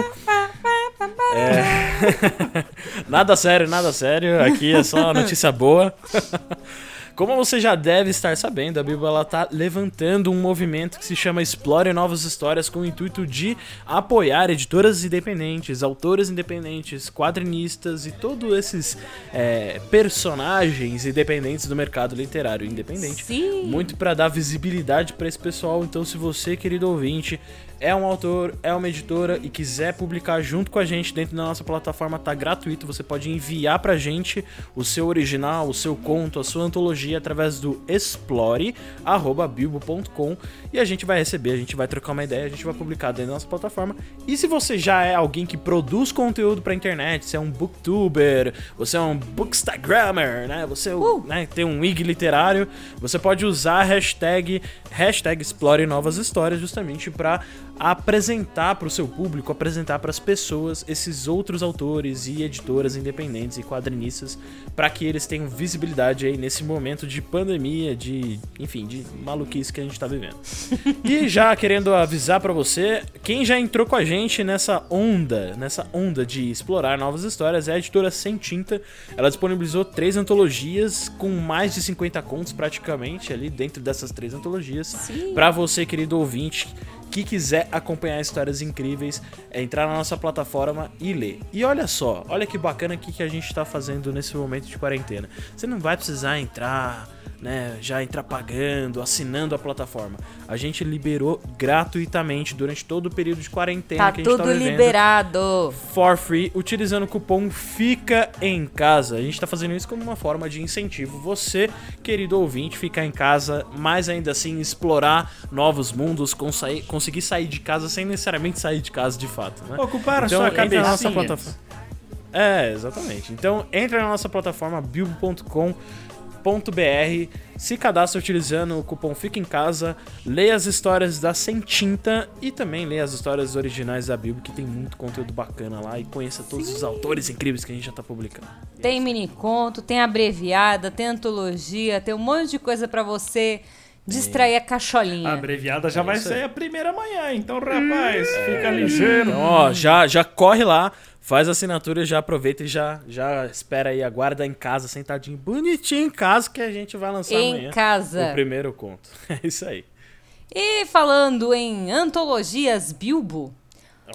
É... nada sério, nada sério. Aqui é só notícia boa. Como você já deve estar sabendo, a Bilbo ela tá levantando um movimento que se chama Explore Novas Histórias com o intuito de apoiar editoras independentes, autores independentes, quadrinistas e todos esses é, personagens independentes do mercado literário independente. Sim. Muito para dar visibilidade para esse pessoal. Então, se você, querido ouvinte, é um autor, é uma editora e quiser publicar junto com a gente dentro da nossa plataforma, tá gratuito. Você pode enviar pra gente o seu original, o seu conto, a sua antologia através do explore@bilbo.com e a gente vai receber, a gente vai trocar uma ideia, a gente vai publicar dentro da nossa plataforma. E se você já é alguém que produz conteúdo pra internet, você é um booktuber, você é um bookstagrammer, né? Você né, tem um IG literário, você pode usar a hashtag, hashtag Explore Novas Histórias justamente para apresentar para o seu público, apresentar para as pessoas esses outros autores e editoras independentes e quadrinistas para que eles tenham visibilidade aí nesse momento de pandemia, de, enfim, de maluquice que a gente tá vivendo. e já querendo avisar para você, quem já entrou com a gente nessa onda, nessa onda de explorar novas histórias é a editora Sem Tinta. Ela disponibilizou três antologias com mais de 50 contos praticamente ali dentro dessas três antologias para você, querido ouvinte, que quiser acompanhar histórias incríveis, é entrar na nossa plataforma e ler. E olha só, olha que bacana aqui que a gente tá fazendo nesse momento de quarentena. Você não vai precisar entrar, né, já entrar pagando, assinando a plataforma. A gente liberou gratuitamente durante todo o período de quarentena Tá que a gente tudo tá vivendo liberado. for free utilizando o cupom Fica em Casa. A gente tá fazendo isso como uma forma de incentivo você, querido ouvinte, ficar em casa, mas ainda assim explorar novos mundos, conseguir, conseguir sair de casa sem necessariamente sair de casa de fato, né? Ocupar Então sua entra na nossa plataforma. É, exatamente. Então entra na nossa plataforma bilbo.com.br, se cadastra utilizando o cupom Fica em Casa, leia as histórias da Sem Tinta e também leia as histórias originais da Bilbo, que tem muito conteúdo bacana lá e conheça todos os autores incríveis que a gente já tá publicando. Tem mini conto, tem abreviada, tem antologia, tem um monte de coisa pra você distrair a cacholinha. A abreviada já É vai ser a primeira manhã, então, rapaz, fica ligeiro. Então, ó, já, já corre lá, faz a assinatura, já aproveita e já, já espera aí, aguarda em casa, sentadinho, bonitinho em casa, que a gente vai lançar Em amanhã. casa. O primeiro conto. É isso aí. E falando em antologias Bilbo,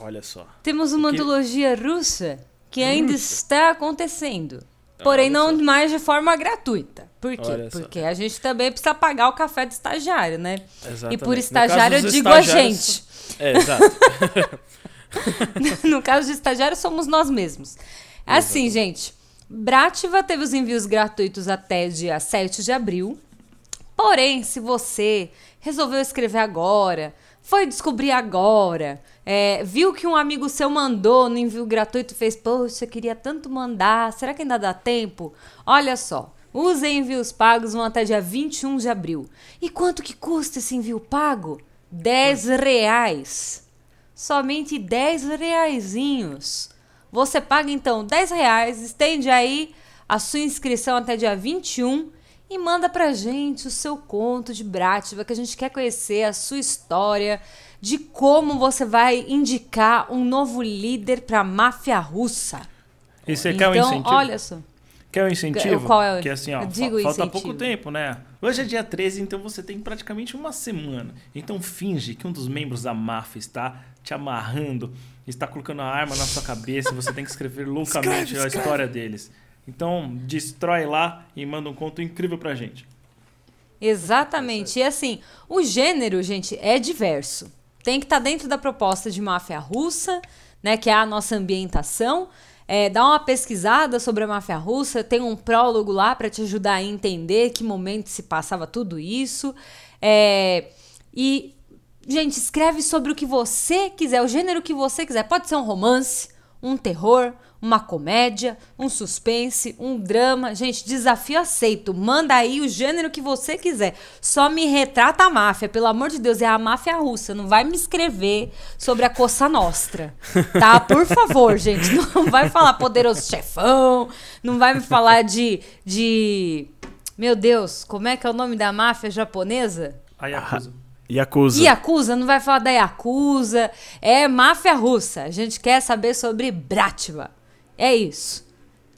Olha só. temos uma Que- antologia russa que ainda está acontecendo. Porém, Olha não só. mais de forma gratuita. Por quê? Olha só. Porque a gente também precisa pagar o café do estagiário, né? Exatamente. E por No estagiário caso eu dos digo a estagiários- gente. É, exato. no caso de estagiário, somos nós mesmos. Assim, gente, Brativa teve os envios gratuitos até dia 7 de abril. Porém, se você resolveu escrever agora, foi descobrir agora, é, viu que um amigo seu mandou no envio gratuito fez, poxa, eu queria tanto mandar, será que ainda dá tempo? Olha só, os envios pagos vão até dia 21 de abril. E quanto que custa esse envio pago? 10 reais. Somente 10 reaisinhos. Você paga então 10 reais, estende aí a sua inscrição até dia 21 e manda pra gente o seu conto de Brativa, que a gente quer conhecer a sua história. De como você vai indicar um novo líder para a máfia russa. E você quer um então, incentivo? olha só. Quer um incentivo? Qual é o- Que assim, ó, eu digo fa- falta incentivo. pouco tempo, né? Hoje é dia 13, então você tem praticamente uma semana. Então finge que um dos membros da máfia está te amarrando, está colocando a arma na sua cabeça e você tem que escrever loucamente a história deles. Então, destrói lá e manda um conto incrível pra gente. Exatamente. E assim, o gênero, gente, é diverso. Tem que estar dentro da proposta de máfia russa, né? Que é a nossa ambientação. É, dá uma pesquisada sobre a máfia russa, tem um prólogo lá para te ajudar a entender que momento se passava tudo isso. É, e, gente, escreve sobre o que você quiser, o gênero que você quiser. Pode ser um romance, um terror, uma comédia, um suspense, um drama. Gente, desafio aceito. Manda aí o gênero que você quiser. Só me retrata a máfia, pelo amor de Deus, é a máfia russa. Não vai me escrever sobre a Coça Nostra, tá? Por favor, gente, não vai falar poderoso chefão, não vai me falar de de meu Deus, como é que é o nome da máfia japonesa? A Yakuza. Yakuza. Yakuza, não vai falar da Yakuza. É máfia russa. A gente quer saber sobre Bratva. É isso.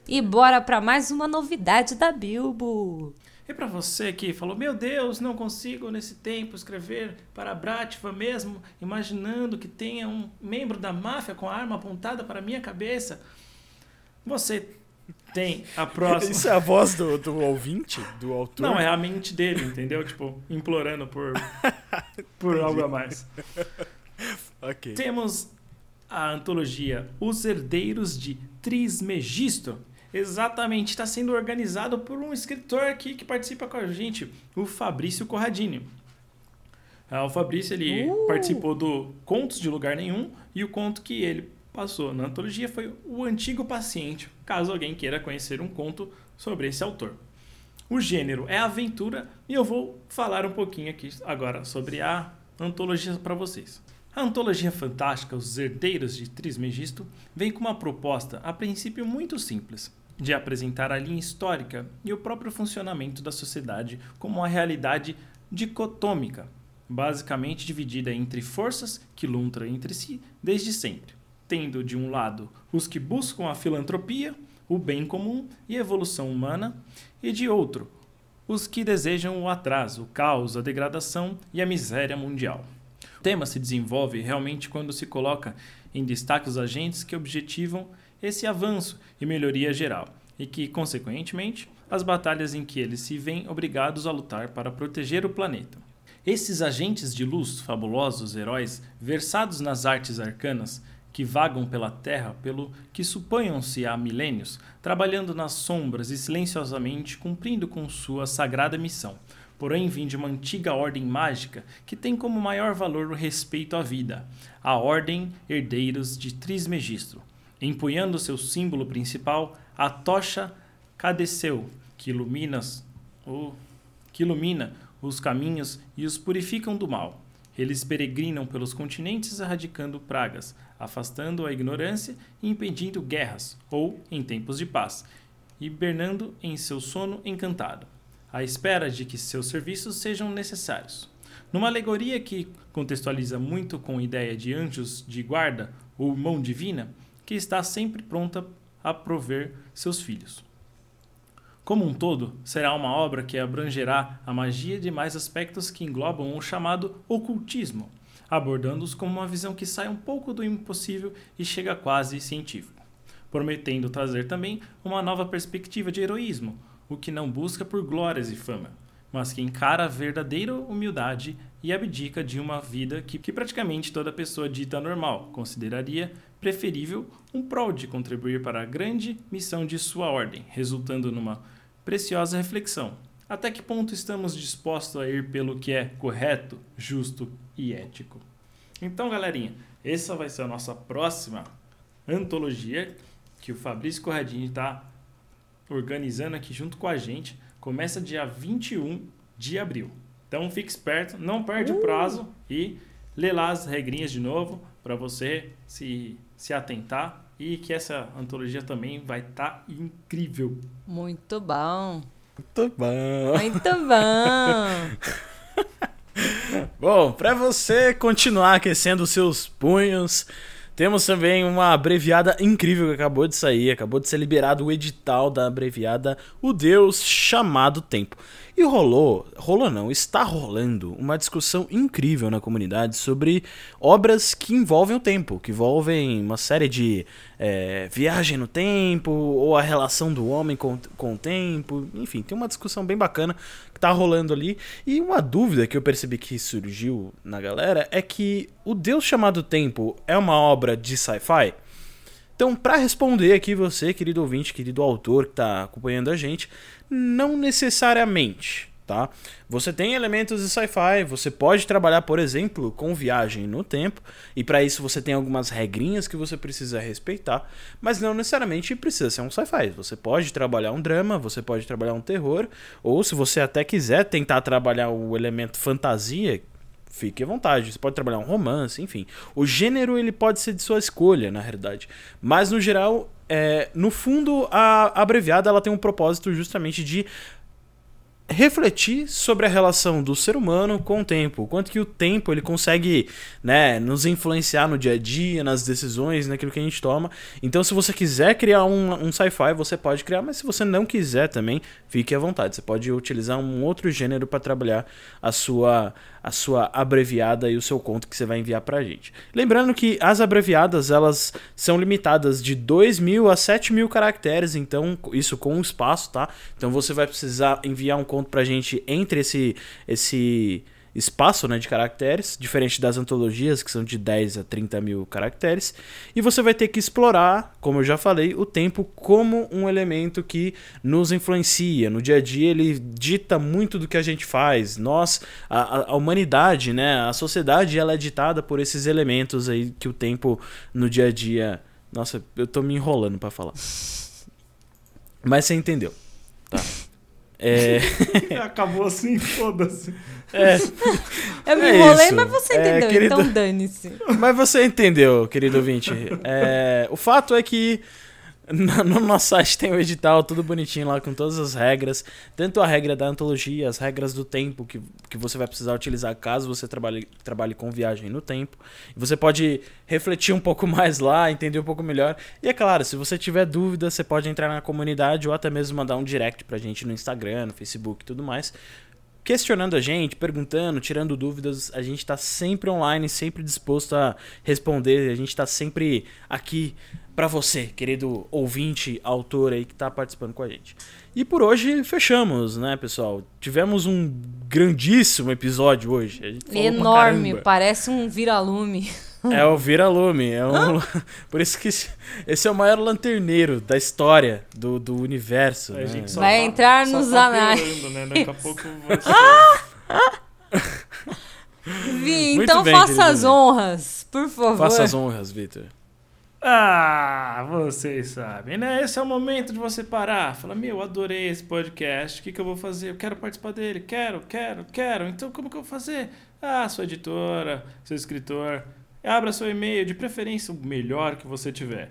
E bora pra mais uma novidade da Bilbo. E pra você que falou, meu Deus, não consigo nesse tempo escrever para Bratva mesmo, imaginando que tenha um membro da máfia com a arma apontada para a minha cabeça, você tem a próxima. Isso é a voz do, do ouvinte, do autor? Não, é a mente dele, entendeu? Tipo, implorando por, por algo a mais. Ok. Temos a antologia Os Herdeiros de Trismegisto. Exatamente, está sendo organizado por um escritor aqui que participa com a gente, o Fabrício Corradini. Ah, o Fabrício ele participou do Contos de Lugar Nenhum e o conto que ele passou na antologia foi O Antigo Paciente, caso alguém queira conhecer um conto sobre esse autor. O gênero é aventura e eu vou falar um pouquinho aqui agora sobre a antologia para vocês. A antologia fantástica Os Herdeiros de Trismegisto vem com uma proposta, a princípio muito simples, de apresentar a linha histórica e o próprio funcionamento da sociedade como uma realidade dicotômica, basicamente dividida entre forças que lutam entre si desde sempre, tendo de um lado os que buscam a filantropia, o bem comum e a evolução humana, e de outro, os que desejam o atraso, o caos, a degradação e a miséria mundial. Tema se desenvolve realmente quando se coloca em destaque os agentes que objetivam esse avanço e melhoria geral, e que, consequentemente, as batalhas em que eles se veem obrigados a lutar para proteger o planeta. Esses agentes de luz, fabulosos heróis, versados nas artes arcanas, que vagam pela Terra pelo que suponham-se há milênios, trabalhando nas sombras e silenciosamente cumprindo com sua sagrada missão, porém vim de uma antiga ordem mágica que tem como maior valor o respeito à vida, a Ordem Herdeiros de Trismegisto, empunhando seu símbolo principal, a tocha Cadeceu, que ilumina, o, que ilumina os caminhos e os purificam do mal. Eles peregrinam pelos continentes erradicando pragas, afastando a ignorância e impedindo guerras, ou, em tempos de paz, hibernando em seu sono encantado, à espera de que seus serviços sejam necessários. Numa alegoria que contextualiza muito com a ideia de anjos de guarda ou mão divina, que está sempre pronta a prover seus filhos. Como um todo, será uma obra que abrangerá a magia de mais aspectos que englobam o chamado ocultismo, abordando-os como uma visão que sai um pouco do impossível e chega quase científico, prometendo trazer também uma nova perspectiva de heroísmo, o que não busca por glórias e fama, mas que encara a verdadeira humildade e abdica de uma vida que, que praticamente toda pessoa dita normal consideraria preferível um prol de contribuir para a grande missão de sua ordem, resultando numa preciosa reflexão. Até que ponto estamos dispostos a ir pelo que é correto, justo e ético? Então, galerinha, essa vai ser a nossa próxima antologia que o Fabrício Corradini está organizando aqui junto com a gente. Começa dia 21 de abril. Então fique esperto, não perde o prazo e lê lá as regrinhas de novo para você se, se atentar e que essa antologia também vai estar incrível. Muito bom. Muito bom. Muito bom. Bom, para você continuar aquecendo os seus punhos, temos também uma abreviada incrível que acabou de sair, acabou de ser liberado o edital da abreviada O Deus Chamado Tempo. E rolou, rolou não, está rolando uma discussão incrível na comunidade sobre obras que envolvem o tempo, que envolvem uma série de é, viagem no tempo, ou a relação do homem com, com o tempo, enfim, tem uma discussão bem bacana que tá rolando ali. E uma dúvida que eu percebi que surgiu na galera é que o Deus chamado Tempo é uma obra de sci-fi? Então, para responder aqui você, querido ouvinte, querido autor que está acompanhando a gente, não necessariamente, tá? Você tem elementos de sci-fi, você pode trabalhar, por exemplo, com viagem no tempo, e para isso você tem algumas regrinhas que você precisa respeitar, mas não necessariamente precisa ser um sci-fi. Você pode trabalhar um drama, você pode trabalhar um terror, ou se você até quiser tentar trabalhar o elemento fantasia, fique à vontade. Você pode trabalhar um romance, enfim. O gênero ele pode ser de sua escolha, na realidade. Mas no geral, é, no fundo, a abreviada ela tem um propósito justamente de refletir sobre a relação do ser humano com o tempo, quanto que o tempo ele consegue, né, nos influenciar no dia a dia, nas decisões, naquilo que a gente toma. Então, se você quiser criar um, um sci-fi, você pode criar, mas se você não quiser também, fique à vontade. Você pode utilizar um outro gênero para trabalhar a sua a sua abreviada e o seu conto que você vai enviar pra gente. Lembrando que as abreviadas, elas são limitadas de 2 mil a 7 mil caracteres, então isso com espaço, tá? Então você vai precisar enviar um conto pra gente entre esse esse espaço né, de caracteres, diferente das antologias, que são de 10 a 30 mil caracteres. E você vai ter que explorar, como eu já falei, o tempo como um elemento que nos influencia. No dia a dia, ele dita muito do que a gente faz. Nós, a, a humanidade, né, a sociedade, ela é ditada por esses elementos aí que o tempo no dia a dia. Nossa, eu tô me enrolando para falar. Mas você entendeu. Tá. É... Acabou assim, foda-se. É. Eu me É enrolei, isso. mas você É, entendeu, querido- então dane-se. Mas você entendeu, querido ouvinte. É, o fato é que no no nosso site tem o edital, tudo bonitinho lá, com todas as regras. Tanto a regra da antologia, as regras do tempo que, que você vai precisar utilizar caso você trabalhe, trabalhe com viagem no tempo. Você pode refletir um pouco mais lá, entender um pouco melhor. E é claro, se você tiver dúvida, você pode entrar na comunidade ou até mesmo mandar um direct pra gente no Instagram, no Facebook e tudo mais questionando a gente, perguntando, tirando dúvidas. A gente está sempre online, sempre disposto a responder. A gente está sempre aqui para você, querido ouvinte, autor aí que está participando com a gente. E por hoje fechamos, né, pessoal? Tivemos um grandíssimo episódio hoje. Enorme, parece um vira-lume. É o vira-lume. É um... Por isso que esse- é o maior lanterneiro da história do, do universo. A né? gente só Vai tá- entrar só nos tá anais. né? Daqui a pouco vai ser... Vi, então bem, faça as honras, por favor. Faça as honras, Victor. Ah, vocês sabem, né? Esse é o momento de você parar. Fala, meu, adorei esse podcast. O que, que eu vou fazer? Eu quero participar dele. Quero, quero, quero. Então, como que eu vou fazer? Ah, sua editora, seu escritor. Abra seu e-mail, de preferência o melhor que você tiver.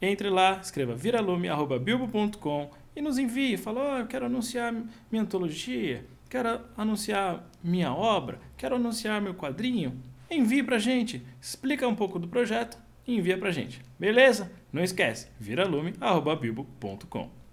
Entre lá, escreva viralume.bilbo.com e nos envie. Fala, ó, eu quero anunciar minha antologia, quero anunciar minha obra, quero anunciar meu quadrinho. Envie pra gente, explica um pouco do projeto e envia pra gente. Beleza? Não esquece, viralume.bilbo.com.